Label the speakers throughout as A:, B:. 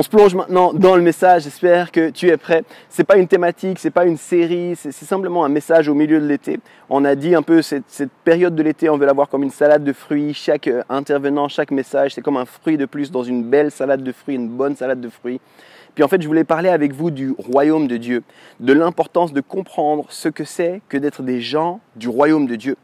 A: On se plonge maintenant dans le message. J'espère que tu es prêt. C'est pas une thématique, c'est pas une série, c'est simplement un message au milieu de l'été. On a dit un peu cette, cette période de l'été, on veut la voir comme une salade de fruits. Chaque euh, intervenant, chaque message, c'est comme un fruit de plus dans une belle salade de fruits, une bonne salade de fruits. Puis en fait, je voulais parler avec vous du royaume de Dieu, de l'importance de comprendre ce que c'est que d'être des gens du royaume de Dieu.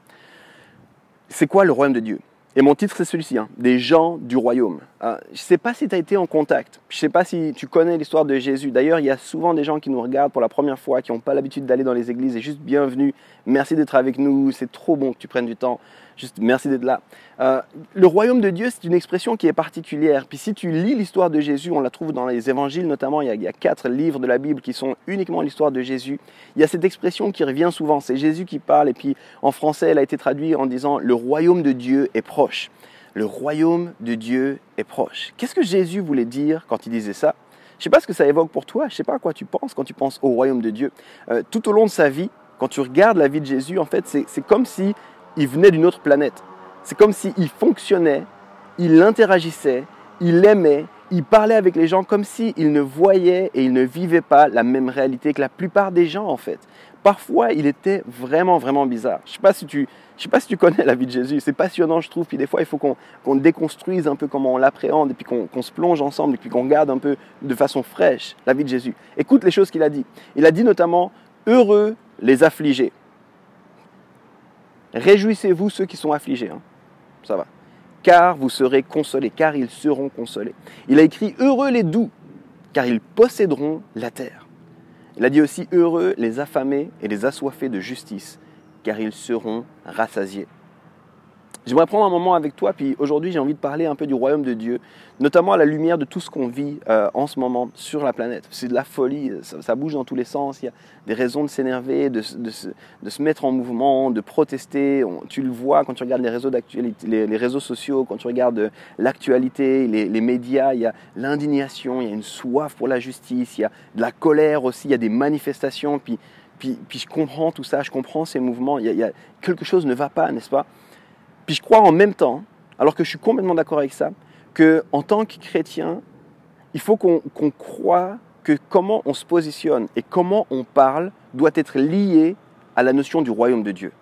A: C'est quoi le royaume de Dieu? Et mon titre, c'est celui-ci, hein, des gens du royaume. Euh, je ne sais pas si tu as été en contact, je ne sais pas si tu connais l'histoire de Jésus. D'ailleurs, il y a souvent des gens qui nous regardent pour la première fois, qui n'ont pas l'habitude d'aller dans les églises, et juste bienvenue, merci d'être avec nous, c'est trop bon que tu prennes du temps, juste merci d'être là. Euh, le royaume de Dieu, c'est une expression qui est particulière. Puis si tu lis l'histoire de Jésus, on la trouve dans les évangiles notamment, il y, a, quatre livres de la Bible qui sont uniquement l'histoire de Jésus. Il y a cette expression qui revient souvent, c'est Jésus qui parle, et puis en français, elle a été traduite en disant le royaume de Dieu est proche. Le royaume de Dieu est proche. Qu'est-ce que Jésus voulait dire quand il disait ça? Je ne sais pas ce que ça évoque pour toi, je ne sais pas à quoi tu penses quand tu penses au royaume de Dieu. Euh, tout au long de sa vie, quand tu regardes la vie de Jésus, en fait, c'est comme si il venait d'une autre planète. C'est comme s'il fonctionnait, il interagissait, il aimait, il parlait avec les gens comme s'il ne voyait et il ne vivait pas la même réalité que la plupart des gens en fait. Parfois, il était vraiment, vraiment bizarre. Je ne sais, pas si tu- sais pas si tu connais la vie de Jésus. C'est passionnant, je trouve. Puis des fois, il faut qu'on déconstruise un peu comment on l'appréhende et puis qu'on se plonge ensemble et puis qu'on regarde un peu de façon fraîche la vie de Jésus. Écoute les choses qu'il a dit. Il a dit notamment Heureux les affligés. Réjouissez-vous ceux qui sont affligés. hein. Ça va. Car vous serez consolés, car ils seront consolés. Il a écrit Heureux les doux, car ils posséderont la terre. Il a dit aussi Heureux les affamés et les assoiffés de justice, car ils seront rassasiés. J'aimerais prendre un moment avec toi, puis aujourd'hui j'ai envie de parler un peu du royaume de Dieu, notamment à la lumière de tout ce qu'on vit euh, en ce moment sur la planète. C'est de la folie, ça, bouge dans tous les sens, il y a des raisons de s'énerver, de, se- mettre en mouvement, de protester. Tu le vois quand tu regardes les réseaux, les, les réseaux sociaux, quand tu regardes euh, l'actualité, les, médias, il y a l'indignation, il y a une soif pour la justice, il y a de la colère aussi, il y a des manifestations, puis, puis, puis je comprends tout ça, je comprends ces mouvements, il y a- quelque chose ne va pas, n'est-ce pas? Puis je crois en même temps, alors que je suis complètement d'accord avec ça, que en tant que chrétien, il faut qu'on qu'on croit que comment on se positionne et comment on parle doit être lié à la notion du royaume de Dieu.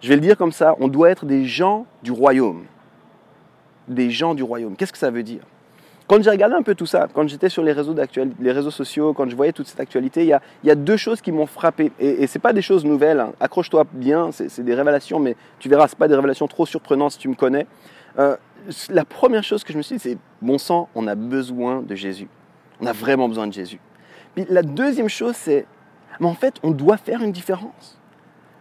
A: Je vais le dire comme ça, on doit être des gens du royaume. Des gens du royaume. Qu'est-ce que ça veut dire? Quand j'ai regardé un peu tout ça, quand j'étais sur les réseaux, les réseaux sociaux, quand je voyais toute cette actualité, il y a, deux choses qui m'ont frappé. Et, et ce pas des choses nouvelles. hein. Accroche-toi bien, c'est des révélations, mais tu verras, ce pas des révélations trop surprenantes si tu me connais. Euh, la première chose que je me suis dit, c'est bon sang, on a besoin de Jésus. On a vraiment besoin de Jésus. Puis la deuxième chose, c'est, mais en fait, on doit faire une différence.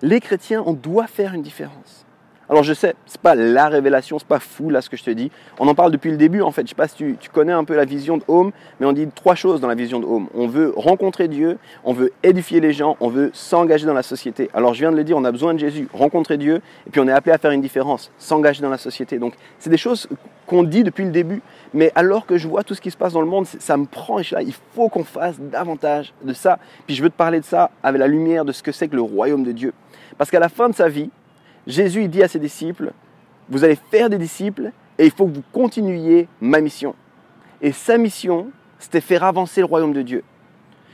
A: Les chrétiens, on doit faire une différence. Alors je sais, c'est pas la révélation, c'est pas fou là ce que je te dis. On en parle depuis le début en fait. Je sais pas si tu, connais un peu la vision de Home, mais on dit trois choses dans la vision de Home. On veut rencontrer Dieu, on veut édifier les gens, on veut s'engager dans la société. Alors je viens de le dire, on a besoin de Jésus, rencontrer Dieu, et puis on est appelé à faire une différence, s'engager dans la société. Donc c'est des choses qu'on dit depuis le début, mais alors que je vois tout ce qui se passe dans le monde, ça me prend et je là, il faut qu'on fasse davantage de ça. Puis je veux te parler de ça avec la lumière de ce que c'est que le royaume de Dieu. Parce qu'à la fin de sa vie, Jésus dit à ses disciples, vous allez faire des disciples et il faut que vous continuiez ma mission. Et sa mission, c'était faire avancer le royaume de Dieu.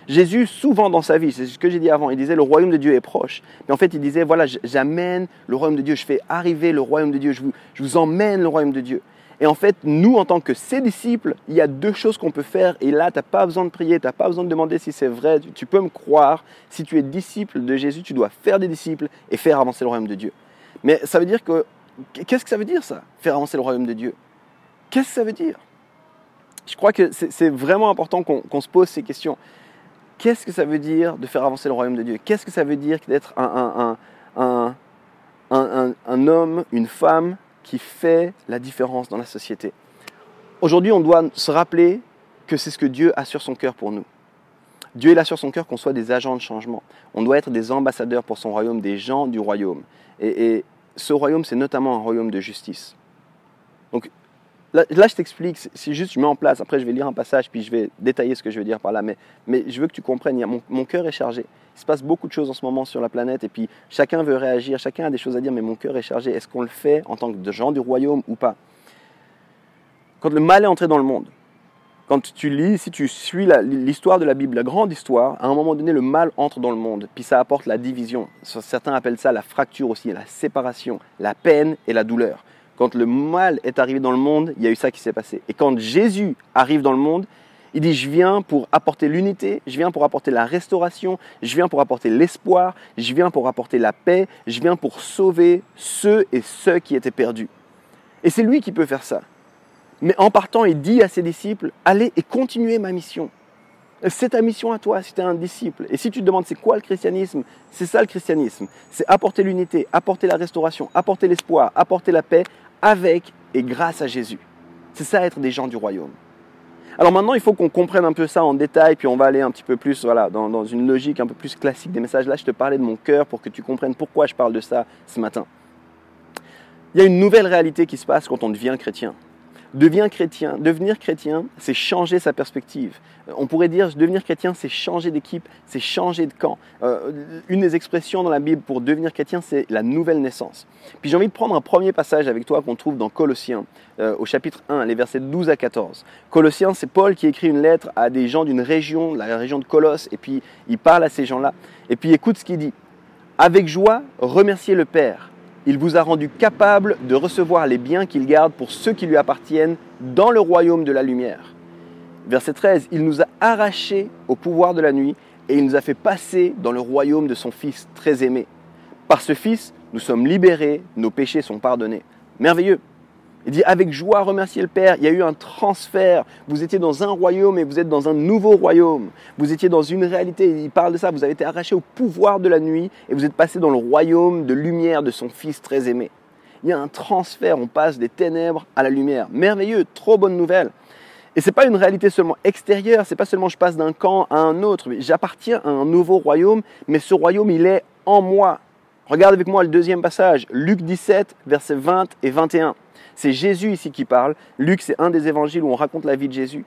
A: Jésus, souvent dans sa vie, c'est ce que j'ai dit avant, il disait le royaume de Dieu est proche. Mais en fait, il disait, voilà, j'amène le royaume de Dieu, je fais arriver le royaume de Dieu, je vous, je vous emmène le royaume de Dieu. Et en fait, nous, en tant que ses disciples, il y a deux choses qu'on peut faire. Et là, tu n'as pas besoin de prier, tu n'as pas besoin de demander si c'est vrai. Tu peux me croire. Si tu es disciple de Jésus, tu dois faire des disciples et faire avancer le royaume de Dieu. Mais ça veut dire que... Qu'est-ce que ça veut dire ça Faire avancer le royaume de Dieu Qu'est-ce que ça veut dire? Je crois que c'est vraiment important qu'on qu'on se pose ces questions. Qu'est-ce que ça veut dire de faire avancer le royaume de Dieu? Qu'est-ce que ça veut dire d'être un, un- un- un- homme, une femme qui fait la différence dans la société? Aujourd'hui, on doit se rappeler que c'est ce que Dieu a sur son cœur pour nous. Dieu il a sur son cœur qu'on soit des agents de changement. On doit être des ambassadeurs pour son royaume, des gens du royaume. Et ce royaume, c'est notamment un royaume de justice. Donc là, je t'explique, c'est juste, je mets en place, après je vais lire un passage, puis je vais détailler ce que je veux dire par là, mais, mais je veux que tu comprennes, mon, mon cœur est chargé. Il se passe beaucoup de choses en ce moment sur la planète, et puis chacun veut réagir, chacun a des choses à dire, mais mon cœur est chargé. Est-ce qu'on le fait en tant que gens du royaume ou pas? Quand le mal est entré dans le monde, quand tu lis, si tu suis l'histoire de la Bible, la grande histoire, à un moment donné, le mal entre dans le monde, puis ça apporte la division. Certains appellent ça la fracture aussi, la séparation, la peine et la douleur. Quand le mal est arrivé dans le monde, il y a eu ça qui s'est passé. Et quand Jésus arrive dans le monde, il dit, je viens pour apporter l'unité, je viens pour apporter la restauration, je viens pour apporter l'espoir, je viens pour apporter la paix, je viens pour sauver ceux et ceux qui étaient perdus. Et c'est lui qui peut faire ça. Mais en partant, il dit à ses disciples, allez et continuez ma mission. C'est ta mission à toi si tu es un disciple. Et si tu te demandes c'est quoi le christianisme, c'est ça le christianisme. C'est apporter l'unité, apporter la restauration, apporter l'espoir, apporter la paix avec et grâce à Jésus. C'est ça être des gens du royaume. Alors maintenant, il faut qu'on comprenne un peu ça en détail, puis on va aller un petit peu plus voilà, dans, dans une logique un peu plus classique des messages. Là, je te parlais de mon cœur pour que tu comprennes pourquoi je parle de ça ce matin. Il y a une nouvelle réalité qui se passe quand on devient chrétien. Devenir chrétien, devenir chrétien, c'est changer sa perspective. Euh, on pourrait dire devenir chrétien, c'est changer d'équipe, c'est changer de camp. Euh, une des expressions dans la Bible pour devenir chrétien, c'est la nouvelle naissance. Puis j'ai envie de prendre un premier passage avec toi qu'on trouve dans Colossiens, euh, au chapitre 1, les versets 12 à 14. Colossiens, c'est Paul qui écrit une lettre à des gens d'une région, la région de Colosse, et puis il parle à ces gens-là. Et puis écoute ce qu'il dit. Avec joie, remerciez le Père il vous a rendu capable de recevoir les biens qu'il garde pour ceux qui lui appartiennent dans le royaume de la lumière. Verset 13, il nous a arrachés au pouvoir de la nuit et il nous a fait passer dans le royaume de son Fils très aimé. Par ce Fils, nous sommes libérés, nos péchés sont pardonnés. Merveilleux. Il dit avec joie remercier le Père. Il y a eu un transfert. Vous étiez dans un royaume et vous êtes dans un nouveau royaume. Vous étiez dans une réalité. Il parle de ça. Vous avez été arraché au pouvoir de la nuit et vous êtes passé dans le royaume de lumière de son Fils très aimé. Il y a un transfert. On passe des ténèbres à la lumière. Merveilleux. Trop bonne nouvelle. Et c'est pas une réalité seulement extérieure. C'est pas seulement je passe d'un camp à un autre. J'appartiens à un nouveau royaume, mais ce royaume il est en moi. Regarde avec moi le deuxième passage, Luc 17, versets 20 et 21. C'est Jésus ici qui parle. Luc, c'est un des évangiles où on raconte la vie de Jésus.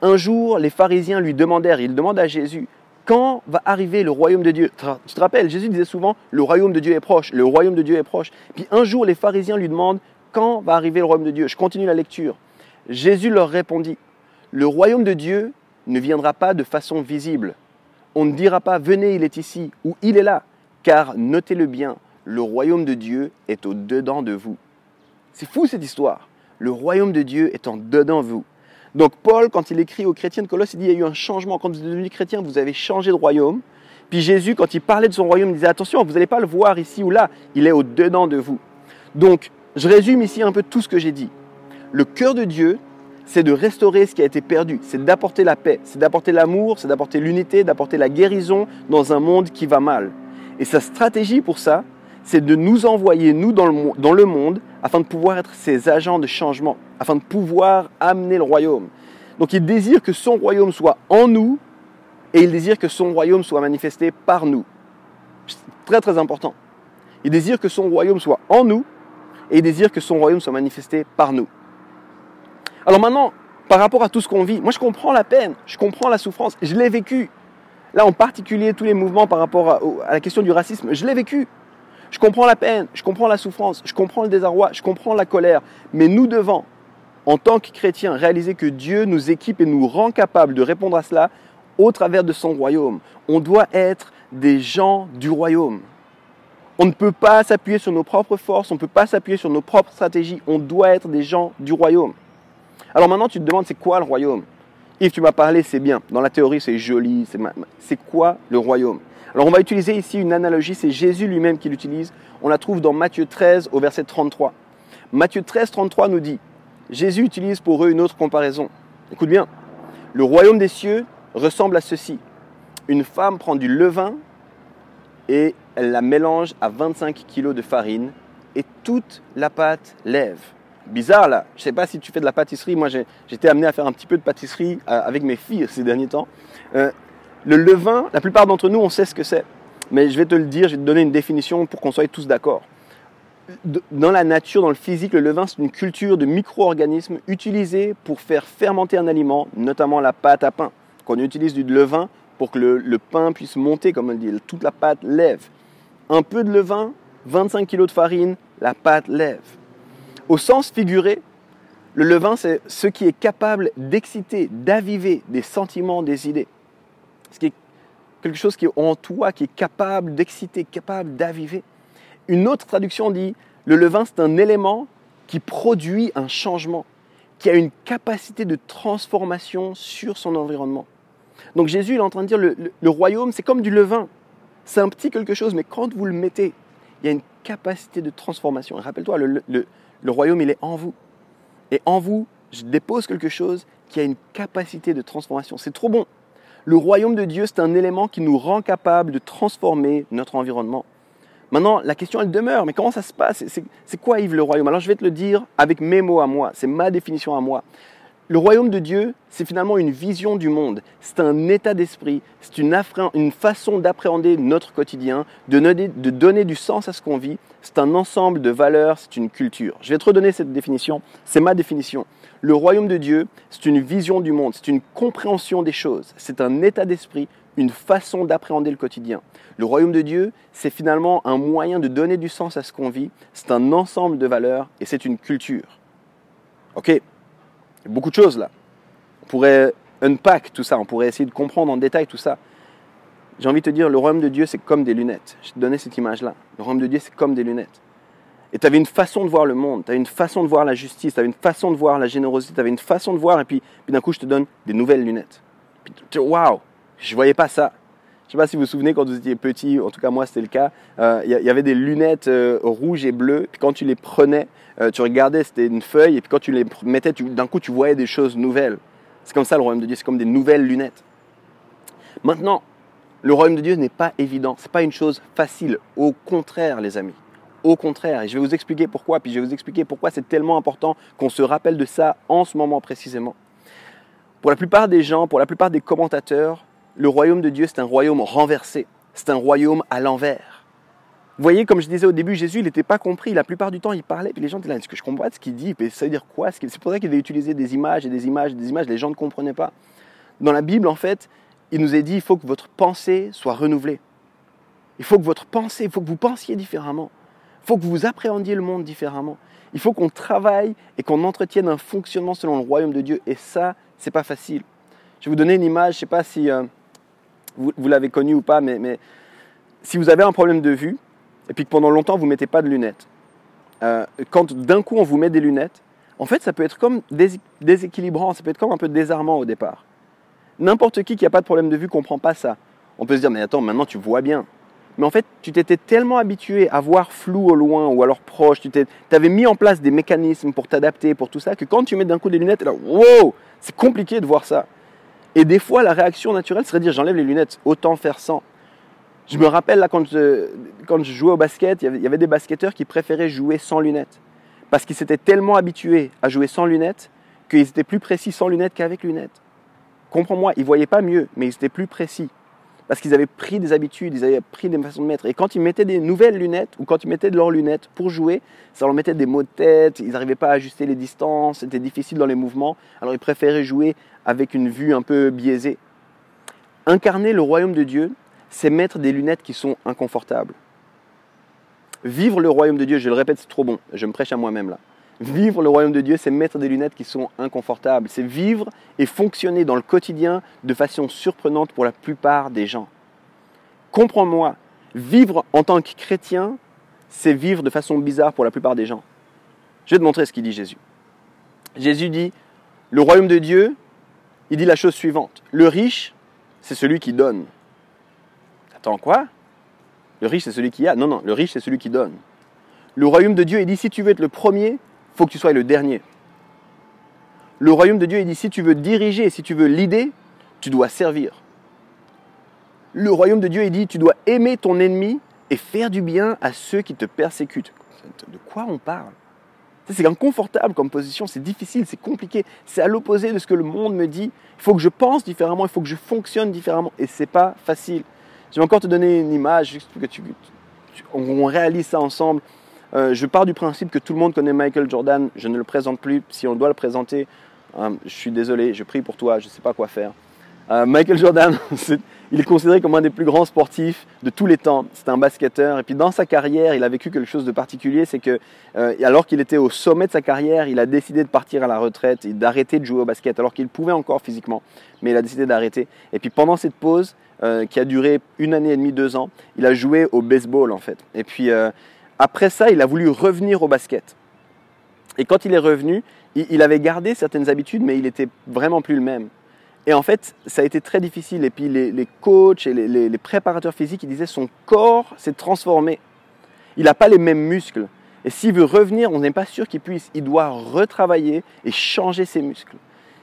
A: Un jour, les pharisiens lui demandèrent, ils demandent à Jésus, quand va arriver le royaume de Dieu? Tu te rappelles, Jésus disait souvent, le royaume de Dieu est proche, le royaume de Dieu est proche. Puis un jour, les pharisiens lui demandent, quand va arriver le royaume de Dieu? Je continue la lecture. Jésus leur répondit, le royaume de Dieu ne viendra pas de façon visible. On ne dira pas, venez, il est ici, ou il est là, car notez-le bien, le royaume de Dieu est au-dedans de vous. C'est fou cette histoire. Le royaume de Dieu est en dedans vous. Donc Paul, quand il écrit aux chrétiens de Colosse, il dit il y a eu un changement. Quand vous êtes devenu chrétien, vous avez changé de royaume. Puis Jésus, quand il parlait de son royaume, il disait attention, vous n'allez pas le voir ici ou là. Il est au dedans de vous. Donc, je résume ici un peu tout ce que j'ai dit. Le cœur de Dieu, c'est de restaurer ce qui a été perdu, c'est d'apporter la paix, c'est d'apporter l'amour, c'est d'apporter l'unité, d'apporter la guérison dans un monde qui va mal. Et sa stratégie pour ça, c'est de nous envoyer, nous, dans le, dans le monde, afin de pouvoir être ses agents de changement, afin de pouvoir amener le royaume. Donc il désire que son royaume soit en nous et il désire que son royaume soit manifesté par nous. Très très important. Il désire que son royaume soit en nous et il désire que son royaume soit manifesté par nous. Alors maintenant, par rapport à tout ce qu'on vit, moi je comprends la peine, je comprends la souffrance, je l'ai vécu. Là en particulier tous les mouvements par rapport à, à la question du racisme, je l'ai vécu. Je comprends la peine, je comprends la souffrance, je comprends le désarroi, je comprends la colère, mais nous devons, en tant que chrétiens, réaliser que Dieu nous équipe et nous rend capables de répondre à cela au travers de son royaume. On doit être des gens du royaume. On ne peut pas s'appuyer sur nos propres forces, on ne peut pas s'appuyer sur nos propres stratégies, on doit être des gens du royaume. Alors maintenant, tu te demandes, c'est quoi le royaume? Yves, tu m'as parlé, c'est bien. Dans la théorie, c'est joli. C'est quoi le royaume? Alors on va utiliser ici une analogie, c'est Jésus lui-même qui l'utilise. On la trouve dans Matthieu 13 au verset 33. Matthieu 13, 33 nous dit, Jésus utilise pour eux une autre comparaison. Écoute bien, le royaume des cieux ressemble à ceci. Une femme prend du levain et elle la mélange à 25 kg de farine et toute la pâte lève. bizarre là. Je sais pas si tu fais de la pâtisserie. Moi, été amené à faire un petit peu de pâtisserie euh, avec mes filles ces derniers temps. Euh, le levain, la plupart d'entre nous, on sait ce que c'est. Mais je vais te le dire, je vais te donner une définition pour qu'on soit tous d'accord. Dans la nature, dans le physique, le levain, c'est une culture de micro-organismes utilisés pour faire fermenter un aliment, notamment la pâte à pain. Qu'on utilise du levain pour que le, pain puisse monter, comme on dit, toute la pâte lève. Un peu de levain, 25 kg de farine, la pâte lève. Au sens figuré, le levain, c'est ce qui est capable d'exciter, d'aviver des sentiments, des idées. Ce qui est quelque chose qui est en toi, qui est capable d'exciter, capable d'aviver. Une autre traduction dit, le levain, c'est un élément qui produit un changement, qui a une capacité de transformation sur son environnement. Donc Jésus il est en train de dire, le, royaume, c'est comme du levain. C'est un petit quelque chose, mais quand vous le mettez, il y a une capacité de transformation. Rappelle-toi, le, le royaume, il est en vous. Et en vous, je dépose quelque chose qui a une capacité de transformation. C'est trop bon. Le royaume de Dieu, c'est un élément qui nous rend capable de transformer notre environnement. Maintenant, la question, elle demeure, mais comment ça se passe? C'est quoi, Yves, le royaume? Alors, je vais te le dire avec mes mots à moi, c'est ma définition à moi. Le royaume de Dieu, c'est finalement une vision du monde, c'est un état d'esprit, c'est une, façon d'appréhender notre quotidien, de donner du sens à ce qu'on vit, c'est un ensemble de valeurs, c'est une culture. Je vais te redonner cette définition, c'est ma définition. Le royaume de Dieu, c'est une vision du monde, c'est une compréhension des choses, c'est un état d'esprit, une façon d'appréhender le quotidien. Le royaume de Dieu, c'est finalement un moyen de donner du sens à ce qu'on vit, c'est un ensemble de valeurs et c'est une culture. Ok? Beaucoup de choses là. On pourrait unpack tout ça, on pourrait essayer de comprendre en détail tout ça. J'ai envie de te dire, le royaume de Dieu, c'est comme des lunettes. Je te donnais cette image-là. Le royaume de Dieu, c'est comme des lunettes. Et tu avais une façon de voir le monde, tu avais une façon de voir la justice, tu avais une façon de voir la générosité, tu avais une façon de voir, et puis, d'un coup, je te donne des nouvelles lunettes. Puis waouh, je voyais pas ça. Je sais pas si vous vous souvenez quand vous étiez petit, en tout cas moi c'était le cas, euh, il y, avait des lunettes euh, rouges et bleues, puis quand tu les prenais, euh, tu regardais, c'était une feuille, et puis quand tu les mettais, d'un coup tu voyais des choses nouvelles. C'est comme ça le royaume de Dieu, c'est comme des nouvelles lunettes. Maintenant, le royaume de Dieu n'est pas évident, ce n'est pas une chose facile, au contraire les amis. Au contraire, et je vais vous expliquer pourquoi, puis je vais vous expliquer pourquoi c'est tellement important qu'on se rappelle de ça en ce moment précisément. Pour la plupart des gens, pour la plupart des commentateurs, le royaume de Dieu, c'est un royaume renversé, c'est un royaume à l'envers. Vous voyez, comme je disais au début, Jésus, il n'était pas compris. La plupart du temps, il parlait, puis les gens étaient est-ce que je comprends ce qu'il dit? Ça veut dire quoi? C'est pour ça qu'il avait utilisé des images et des images et des images, les gens ne comprenaient pas. Dans la Bible, en fait, il nous est dit, il faut que votre pensée soit renouvelée. Il faut que votre pensée, il faut que vous pensiez différemment. Il faut que vous appréhendiez le monde différemment. Il faut qu'on travaille et qu'on entretienne un fonctionnement selon le royaume de Dieu. Et ça, c'est pas facile. Je vais vous donner une image, je ne sais pas si... Euh, vous, l'avez connu ou pas, mais, si vous avez un problème de vue, et puis que pendant longtemps vous ne mettez pas de lunettes, euh, quand d'un coup on vous met des lunettes, en fait ça peut être comme déséquilibrant, ça peut être comme un peu désarmant au départ. N'importe qui qui n'a pas de problème de vue ne comprend pas ça. On peut se dire, mais attends, maintenant tu vois bien. Mais en fait, tu t'étais tellement habitué à voir flou au loin ou alors proche, tu avais mis en place des mécanismes pour t'adapter, pour tout ça, que quand tu mets d'un coup des lunettes, là, wow, c'est compliqué de voir ça. Et des fois, la réaction naturelle serait de dire j'enlève les lunettes, autant faire sans. Je me rappelle là quand je, quand je jouais au basket, il y, avait, des basketteurs qui préféraient jouer sans lunettes. Parce qu'ils s'étaient tellement habitués à jouer sans lunettes qu'ils étaient plus précis sans lunettes qu'avec lunettes. Comprends-moi, ils ne voyaient pas mieux, mais ils étaient plus précis parce qu'ils avaient pris des habitudes, ils avaient pris des façons de mettre. Et quand ils mettaient des nouvelles lunettes, ou quand ils mettaient de leurs lunettes pour jouer, ça leur mettait des maux de tête, ils n'arrivaient pas à ajuster les distances, c'était difficile dans les mouvements, alors ils préféraient jouer avec une vue un peu biaisée. Incarner le royaume de Dieu, c'est mettre des lunettes qui sont inconfortables. Vivre le royaume de Dieu, je le répète, c'est trop bon, je me prêche à moi-même là. Vivre le royaume de Dieu, c'est mettre des lunettes qui sont inconfortables. C'est vivre et fonctionner dans le quotidien de façon surprenante pour la plupart des gens. Comprends-moi, vivre en tant que chrétien, c'est vivre de façon bizarre pour la plupart des gens. Je vais te montrer ce qu'il dit Jésus. Jésus dit, le royaume de Dieu, il dit la chose suivante. Le riche, c'est celui qui donne. Attends, quoi? Le riche, c'est celui qui a Non, non, le riche, c'est celui qui donne. Le royaume de Dieu, il dit, si tu veux être le premier, faut que tu sois le dernier. Le royaume de Dieu, il dit, si tu veux diriger, si tu veux l'idée, tu dois servir. Le royaume de Dieu, il dit, tu dois aimer ton ennemi et faire du bien à ceux qui te persécutent. De quoi on parle? C'est inconfortable comme position, c'est difficile, c'est compliqué, c'est à l'opposé de ce que le monde me dit. Il faut que je pense différemment, il faut que je fonctionne différemment, et c'est pas facile. Je vais encore te donner une image, juste que tu, on réalise ça ensemble. Euh, je pars du principe que tout le monde connaît Michael Jordan, je ne le présente plus. Si on doit le présenter, euh, je suis désolé, je prie pour toi, je ne sais pas quoi faire. Euh, Michael Jordan, il est considéré comme un des plus grands sportifs de tous les temps. C'est un basketteur. Et puis dans sa carrière, il a vécu quelque chose de particulier. C'est que, alors qu'il était au sommet de sa carrière, il a décidé de partir à la retraite et d'arrêter de jouer au basket, alors qu'il pouvait encore physiquement. Mais il a décidé d'arrêter. Et puis pendant cette pause, qui a duré une année et demie, deux ans, il a joué au baseball en fait. Et puis après ça, il a voulu revenir au basket. Et quand il est revenu, il avait gardé certaines habitudes, mais il n'était vraiment plus le même. Et en fait, ça a été très difficile. Et puis les, coachs et les, préparateurs physiques, ils disaient son corps s'est transformé. Il n'a pas les mêmes muscles. Et s'il veut revenir, on n'est pas sûr qu'il puisse. Il doit retravailler et changer ses muscles.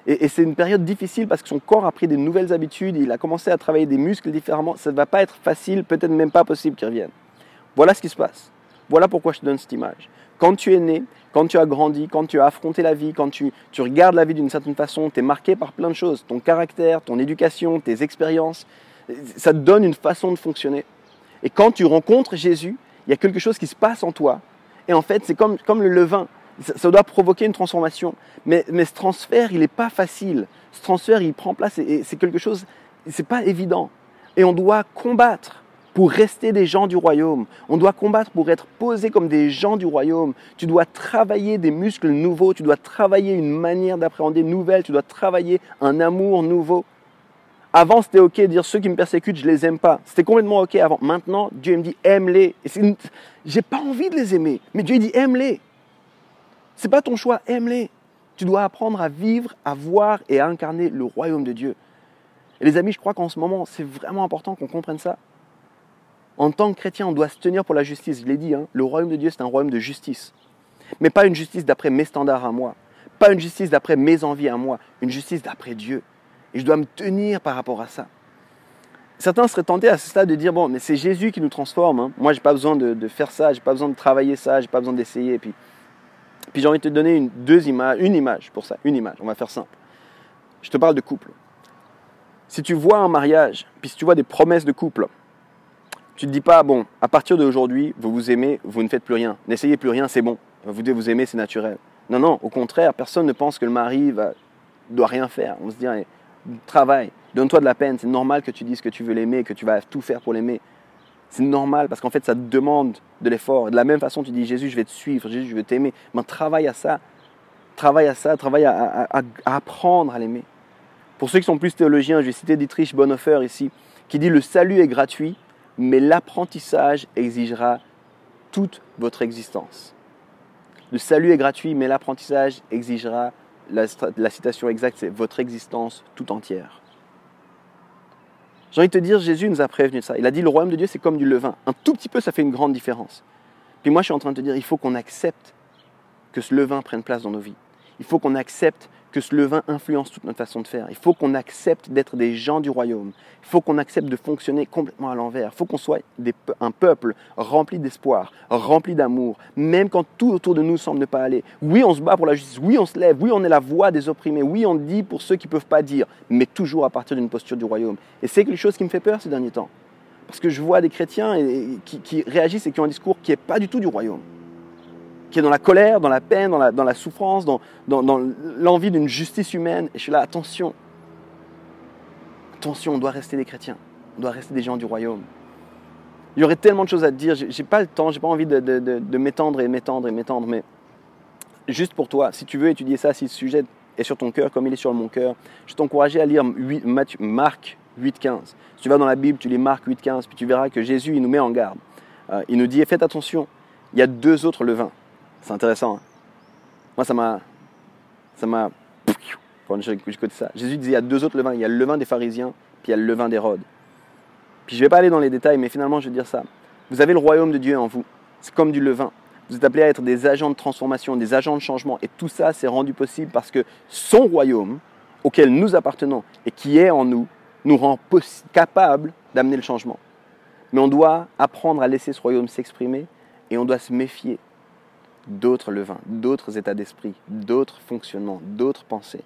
A: Et, et c'est une période difficile parce que son corps a pris des nouvelles habitudes, il a commencé à travailler des muscles différemment. Ça ne va pas être facile, peut-être même pas possible qu'il revienne. Voilà ce qui se passe. Voilà pourquoi je te donne cette image. Quand tu es né, quand tu as grandi, quand tu as affronté la vie, quand tu, regardes la vie d'une certaine façon, tu es marqué par plein de choses. Ton caractère, ton éducation, tes expériences, ça te donne une façon de fonctionner. Et quand tu rencontres Jésus, il y a quelque chose qui se passe en toi. Et en fait, c'est comme, comme le levain. Ça, doit provoquer une transformation. Mais, mais ce transfert, il n'est pas facile. Ce transfert, il prend place et c'est quelque chose, c'est pas évident. Et on doit combattre pour rester des gens du royaume. On doit combattre pour être posés comme des gens du royaume. Tu dois travailler des muscles nouveaux, tu dois travailler une manière d'appréhender nouvelle, tu dois travailler un amour nouveau. Avant, c'était ok de dire ceux qui me persécutent, je les aime pas. C'était complètement ok avant. Maintenant, Dieu me dit aime-les. Et j'ai pas envie de les aimer, mais Dieu dit aime-les. C'est pas ton choix, aime-les. Tu dois apprendre à vivre, à voir et à incarner le royaume de Dieu. Et les amis, je crois qu'en ce moment, c'est vraiment important qu'on comprenne ça. En tant que chrétien, on doit se tenir pour la justice. Je l'ai dit, hein, le royaume de Dieu, c'est un royaume de justice. Mais pas une justice d'après mes standards à moi. Pas une justice d'après mes envies à moi. Une justice d'après Dieu. Et je dois me tenir par rapport à ça. Certains seraient tentés à ce stade de dire bon, mais c'est Jésus qui nous transforme. Hein. Moi, j'ai pas besoin de, faire ça, j'ai pas besoin de travailler ça, j'ai pas besoin d'essayer. Puis, puis j'ai envie de te donner une, deux images, une image pour ça, une image. On va faire simple. Je te parle de couple. Si tu vois un mariage, puis si tu vois des promesses de couple, tu ne te dis pas, bon, à partir d'aujourd'hui, vous vous aimez, vous ne faites plus rien. N'essayez plus rien, c'est bon. Vous devez vous aimer, c'est naturel. Non, non, au contraire, personne ne pense que le mari va, doit rien faire. On se dit, travaille, donne-toi de la peine. C'est normal que tu dises que tu veux l'aimer, que tu vas tout faire pour l'aimer. C'est normal parce qu'en fait, ça te demande de l'effort. De la même façon, tu dis, Jésus, je vais te suivre, Jésus, je vais t'aimer. Mais travaille à ça. Travaille à ça, travaille à, à apprendre à l'aimer. Pour ceux qui sont plus théologiens, je vais citer Dietrich Bonhoeffer ici, qui dit le salut est gratuit, mais l'apprentissage exigera toute votre existence. Le salut est gratuit, mais l'apprentissage exigera, la, citation exacte, c'est votre existence tout entière. J'ai envie de te dire, Jésus nous a prévenu de ça. Il a dit, le royaume de Dieu, c'est comme du levain. Un tout petit peu, ça fait une grande différence. Puis moi, je suis en train de te dire, il faut qu'on accepte que ce levain prenne place dans nos vies. Il faut qu'on accepte que ce levain influence toute notre façon de faire. Il faut qu'on accepte d'être des gens du royaume. Il faut qu'on accepte de fonctionner complètement à l'envers. Il faut qu'on soit un peuple rempli d'espoir, rempli d'amour, même quand tout autour de nous semble ne pas aller. Oui, on se bat pour la justice. Oui, on se lève. Oui, on est la voix des opprimés. Oui, on dit pour ceux qui ne peuvent pas dire, mais toujours à partir d'une posture du royaume. Et c'est quelque chose qui me fait peur ces derniers temps. Parce que je vois des chrétiens qui, qui réagissent et qui ont un discours qui n'est pas du tout du royaume qui est dans la colère, dans la peine, dans la, dans la souffrance, dans, dans, l'envie d'une justice humaine. Et je suis là, attention, attention, on doit rester des chrétiens, on doit rester des gens du royaume. Il y aurait tellement de choses à te dire, j'ai pas le temps, j'ai pas envie de, de, m'étendre et m'étendre et m'étendre, mais juste pour toi, si tu veux étudier ça, si le sujet est sur ton cœur comme il est sur mon cœur, je t'encourageais à lire 8, Marc 8.15. Si tu vas dans la Bible, tu lis Marc 8.15, puis tu verras que Jésus, il nous met en garde. Euh, il nous dit, faites attention, il y a deux autres levains. C'est intéressant. Hein. Moi, ça m'a. Ça m'a. Quand j'écoute ça. Jésus disait il y a deux autres levains. Il y a le levain des pharisiens, puis il y a le levain d'Hérode. Puis je ne vais pas aller dans les détails, mais finalement, je vais dire ça. Vous avez le royaume de Dieu en vous. C'est comme du levain. Vous êtes appelés à être des agents de transformation, des agents de changement. Et tout ça, c'est rendu possible parce que son royaume, auquel nous appartenons et qui est en nous, nous rend capables d'amener le changement. Mais on doit apprendre à laisser ce royaume s'exprimer et on doit se méfier d'autres levains, d'autres états d'esprit, d'autres fonctionnements, d'autres pensées.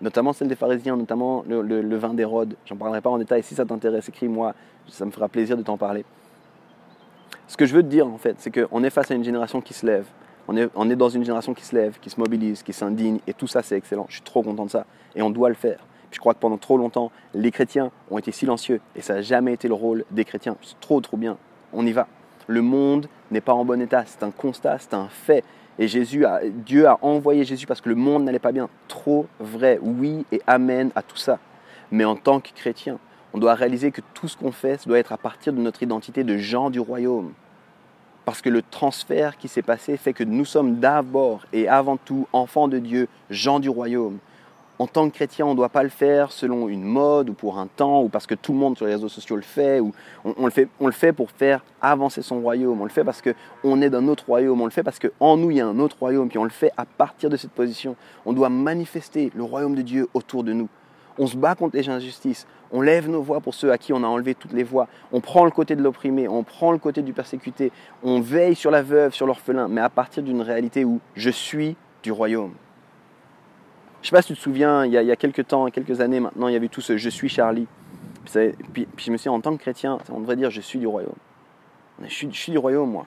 A: Notamment celle des pharisiens, notamment le, le, vin d'Hérode. J'en parlerai pas en détail. Si ça t'intéresse, écris-moi. Ça me fera plaisir de t'en parler. Ce que je veux te dire, en fait, c'est qu'on est face à une génération qui se lève. On est dans une génération qui se lève, qui se mobilise, qui s'indigne. Et tout ça, c'est excellent. Je suis trop content de ça. Et on doit le faire. je crois que pendant trop longtemps, les chrétiens ont été silencieux. Et ça n'a jamais été le rôle des chrétiens. C'est trop, trop bien. On y va. Le monde n'est pas en bon état. C'est un constat, c'est un fait. Et Jésus a, Dieu a envoyé Jésus parce que le monde n'allait pas bien. Trop vrai, oui et amen à tout ça. Mais en tant que chrétien, on doit réaliser que tout ce qu'on fait, ça doit être à partir de notre identité de gens du royaume. Parce que le transfert qui s'est passé fait que nous sommes d'abord et avant tout enfants de Dieu, gens du royaume en tant que chrétien, on ne doit pas le faire selon une mode ou pour un temps ou parce que tout le monde sur les réseaux sociaux le fait. Ou on, le fait pour faire avancer son royaume. On le fait parce qu'on est d'un autre royaume. On le fait parce qu'en nous, il y a un autre royaume. Puis on le fait à partir de cette position. On doit manifester le royaume de Dieu autour de nous. On se bat contre les injustices. On lève nos voix pour ceux à qui on a enlevé toutes les voix. On prend le côté de l'opprimé. On prend le côté du persécuté. On veille sur la veuve, sur l'orphelin. Mais à partir d'une réalité où je suis du royaume. Je ne sais pas si tu te souviens, il y, a, quelques temps, quelques années maintenant, il y avait tout ce Je suis Charlie. Puis, je me suis dit, en tant que chrétien, on devrait dire Je suis du royaume. Je suis, du royaume, moi.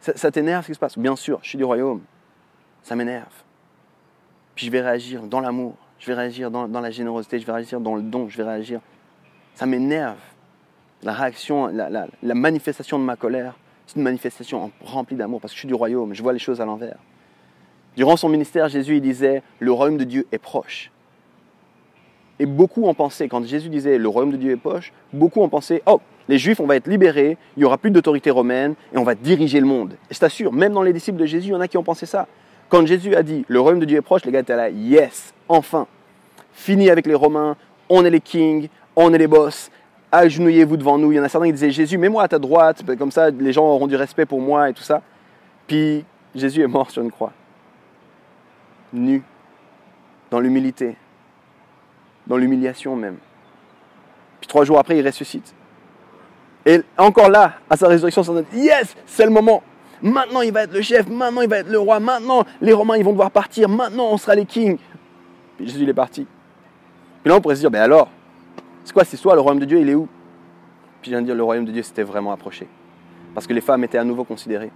A: Ça, t'énerve ce qui se passe? Bien sûr, je suis du royaume. Ça m'énerve. Puis je vais réagir dans l'amour, je vais réagir dans, la générosité, je vais réagir dans le don, je vais réagir. Ça m'énerve. La réaction, la manifestation de ma colère, c'est une manifestation remplie d'amour parce que je suis du royaume, je vois les choses à l'envers. Durant son ministère, Jésus disait, le royaume de Dieu est proche. Et beaucoup ont pensé, quand Jésus disait le royaume de Dieu est proche, beaucoup ont pensé, oh, les Juifs, on va être libérés, il n'y aura plus d'autorité romaine et on va diriger le monde. Et je t'assure, même dans les disciples de Jésus, il y en a qui ont pensé ça. Quand Jésus a dit le royaume de Dieu est proche, les gars étaient là, yes, enfin, fini avec les Romains, on est les kings, on est les boss, agenouillez-vous devant nous. Il y en a certains qui disaient Jésus, mets-moi à ta droite, comme ça les gens auront du respect pour moi et tout ça. Puis Jésus est mort sur une croix nu, dans l'humilité, dans l'humiliation même. Puis trois jours après, il ressuscite. Et encore là, à sa résurrection, ça dit Yes, c'est le moment. Maintenant, il va être le chef. Maintenant, il va être le roi. Maintenant, les Romains, ils vont devoir partir. Maintenant, on sera les kings. Puis Jésus, il est parti. Puis là, on pourrait se dire Ben alors, c'est quoi cette histoire? Le royaume de Dieu, il est où? Puis je viens de dire Le royaume de Dieu s'était vraiment approché. Parce que les femmes étaient à nouveau considérées.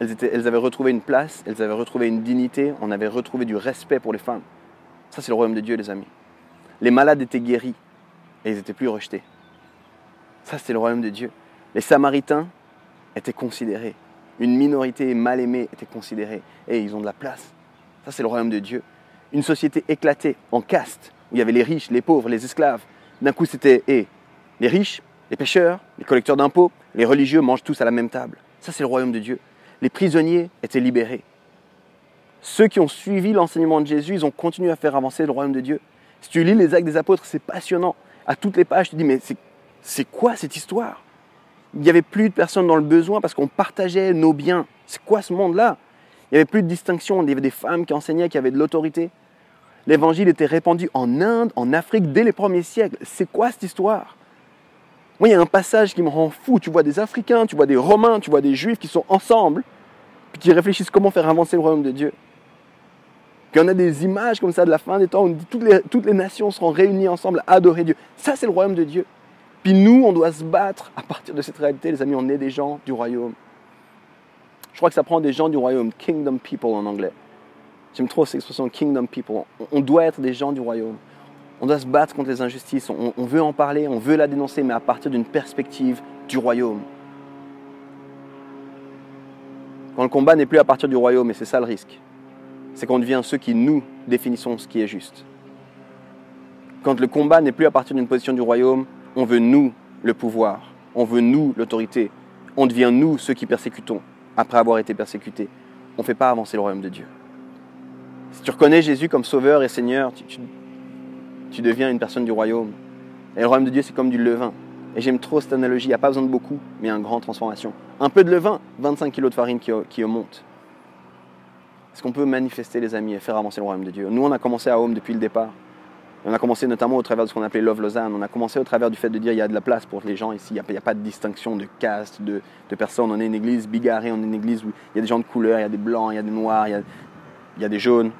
A: Elles, avaient retrouvé une place, elles avaient retrouvé une dignité, on avait retrouvé du respect pour les femmes. Ça, c'est le royaume de Dieu, les amis. Les malades étaient guéris et ils n'étaient plus rejetés. Ça, c'est le royaume de Dieu. Les Samaritains étaient considérés. Une minorité mal aimée était considérée. Et ils ont de la place. Ça, c'est le royaume de Dieu. Une société éclatée en caste, où il y avait les riches, les pauvres, les esclaves. D'un coup, c'était les riches, les pêcheurs, les collecteurs d'impôts, les religieux mangent tous à la même table. Ça, c'est le royaume de Dieu les prisonniers étaient libérés. Ceux qui ont suivi l'enseignement de Jésus, ils ont continué à faire avancer le royaume de Dieu. Si tu lis les actes des apôtres, c'est passionnant. À toutes les pages, tu te dis, mais c'est quoi cette histoire? Il n'y avait plus de personnes dans le besoin parce qu'on partageait nos biens. C'est quoi ce monde-là? Il n'y avait plus de distinction. Il y avait des femmes qui enseignaient, qui avaient de l'autorité. L'évangile était répandu en Inde, en Afrique, dès les premiers siècles. C'est quoi cette histoire? Moi, il y a un passage qui me rend fou. Tu vois des Africains, tu vois des Romains, tu vois des Juifs qui sont ensemble, puis qui réfléchissent comment faire avancer le royaume de Dieu. Puis on a des images comme ça de la fin des temps où toutes les, toutes les nations seront réunies ensemble à adorer Dieu. Ça, c'est le royaume de Dieu. Puis nous, on doit se battre à partir de cette réalité, les amis. On est des gens du royaume. Je crois que ça prend des gens du royaume, kingdom people en anglais. J'aime trop cette expression kingdom people. On doit être des gens du royaume. On doit se battre contre les injustices, on, veut en parler, on veut la dénoncer, mais à partir d'une perspective du royaume. Quand le combat n'est plus à partir du royaume, et c'est ça le risque, c'est qu'on devient ceux qui nous définissons ce qui est juste. Quand le combat n'est plus à partir d'une position du royaume, on veut nous le pouvoir, on veut nous l'autorité, on devient nous ceux qui persécutons après avoir été persécutés. On ne fait pas avancer le royaume de Dieu. Si tu reconnais Jésus comme sauveur et Seigneur, deviens une personne du royaume. Et le royaume de Dieu, c'est comme du levain. Et j'aime trop cette analogie. Il n'y a pas besoin de beaucoup, mais une grande transformation. Un peu de levain, 25 kilos de farine qui, qui monte. Est-ce qu'on peut manifester, les amis, et faire avancer le royaume de Dieu Nous, on a commencé à Home depuis le départ. on a commencé notamment au travers de ce qu'on appelait Love Lausanne. On a commencé au travers du fait de dire il y a de la place pour les gens ici. Il n'y a, pas de distinction de caste, de, personnes. On est une église bigarrée, on est une église où il y a des gens de couleur, il y a des blancs, il y a des noirs, y a, il y a des jaunes.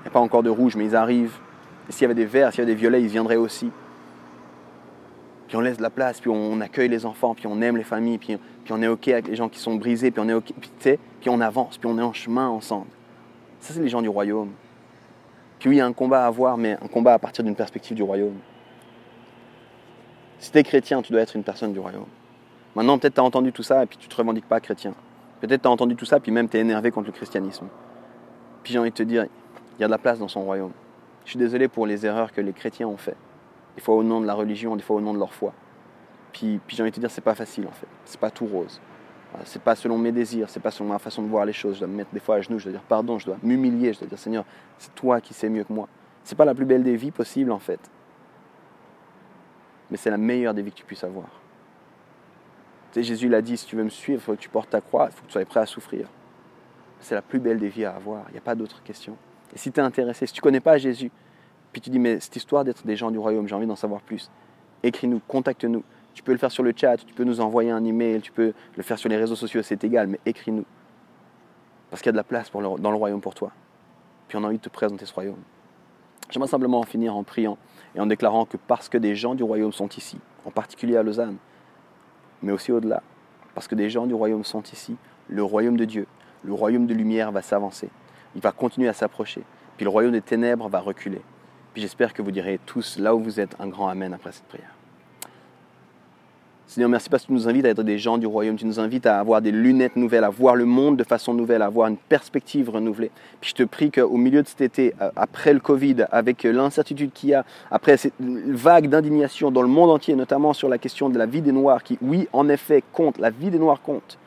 A: Il n'y a pas encore de rouge, mais ils arrivent. S'il y avait des verts, s'il y avait des violets, ils viendraient aussi. Puis on laisse de la place, puis on accueille les enfants, puis on aime les familles, puis, puis on est OK avec les gens qui sont brisés, puis on est OK, puis, puis on avance, puis on est en chemin ensemble. Ça, c'est les gens du royaume. Puis oui, il y a un combat à avoir, mais un combat à partir d'une perspective du royaume. Si tu es chrétien, tu dois être une personne du royaume. Maintenant, peut-être tu as entendu tout ça et puis tu ne te revendiques pas chrétien. Peut-être tu as entendu tout ça, puis même tu es énervé contre le christianisme. Puis j'ai envie de te dire, il y a de la place dans son royaume. Je suis désolé pour les erreurs que les chrétiens ont fait. Des fois au nom de la religion, des fois au nom de leur foi. Puis, puis j'ai envie de te dire, c'est pas facile en fait. C'est pas tout rose. C'est pas selon mes désirs, c'est pas selon ma façon de voir les choses. Je dois me mettre des fois à genoux, je dois dire pardon, je dois m'humilier, je dois dire Seigneur, c'est toi qui sais mieux que moi. C'est pas la plus belle des vies possibles en fait. Mais c'est la meilleure des vies que tu puisses avoir. Tu sais, Jésus l'a dit, si tu veux me suivre, il faut que tu portes ta croix, il faut que tu sois prêt à souffrir. C'est la plus belle des vies à avoir, il n'y a pas d'autre question. Et si tu es intéressé, si tu connais pas Jésus, puis tu dis, mais cette histoire d'être des gens du royaume, j'ai envie d'en savoir plus, écris-nous, contacte-nous. Tu peux le faire sur le chat, tu peux nous envoyer un email, tu peux le faire sur les réseaux sociaux, c'est égal, mais écris-nous. Parce qu'il y a de la place dans le royaume pour toi. Puis on a envie de te présenter ce royaume. J'aimerais simplement en finir en priant et en déclarant que parce que des gens du royaume sont ici, en particulier à Lausanne, mais aussi au-delà, parce que des gens du royaume sont ici, le royaume de Dieu, le royaume de lumière va s'avancer. Il va continuer à s'approcher. Puis le royaume des ténèbres va reculer. Puis j'espère que vous direz tous, là où vous êtes, un grand Amen après cette prière. Seigneur, merci parce que tu nous invites à être des gens du royaume. Tu nous invites à avoir des lunettes nouvelles, à voir le monde de façon nouvelle, à avoir une perspective renouvelée. Puis je te prie qu'au milieu de cet été, euh, après le Covid, avec l'incertitude qu'il y a, après cette vague d'indignation dans le monde entier, notamment sur la question de la vie des Noirs, qui, oui, en effet, compte, la vie des Noirs compte.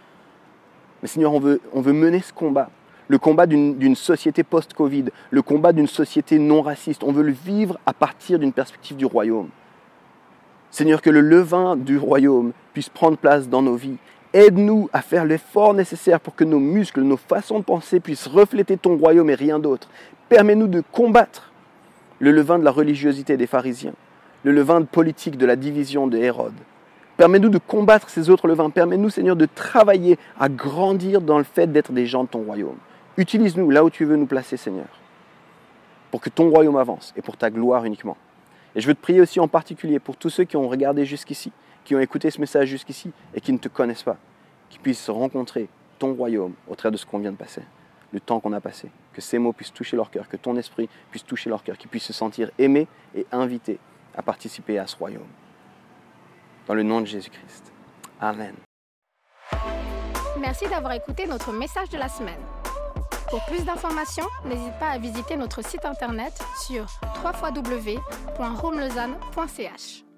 A: Mais Seigneur, on veut, on veut mener ce combat. Le combat d'une société post-Covid, le combat d'une société non raciste. On veut le vivre à partir d'une perspective du royaume. Seigneur, que le levain du royaume puisse prendre place dans nos vies. Aide-nous à faire l'effort nécessaire pour que nos muscles, nos façons de penser puissent refléter ton royaume et rien d'autre. Permets-nous de combattre le levain de la religiosité des pharisiens, le levain de politique de la division de Hérode. Permets-nous de combattre ces autres levains. Permets-nous, Seigneur, de travailler à grandir dans le fait d'être des gens de ton royaume. Utilise-nous là où tu veux nous placer, Seigneur, pour que ton royaume avance et pour ta gloire uniquement. Et je veux te prier aussi en particulier pour tous ceux qui ont regardé jusqu'ici, qui ont écouté ce message jusqu'ici et qui ne te connaissent pas, qui puissent rencontrer ton royaume au travers de ce qu'on vient de passer, le temps qu'on a passé, que ces mots puissent toucher leur cœur, que ton esprit puisse toucher leur cœur, qu'ils puissent se sentir aimés et invités à participer à ce royaume. Dans le nom de Jésus-Christ. Amen.
B: Merci d'avoir écouté notre message de la semaine. Pour plus d'informations, n'hésite pas à visiter notre site internet sur www.romelausanne.ch.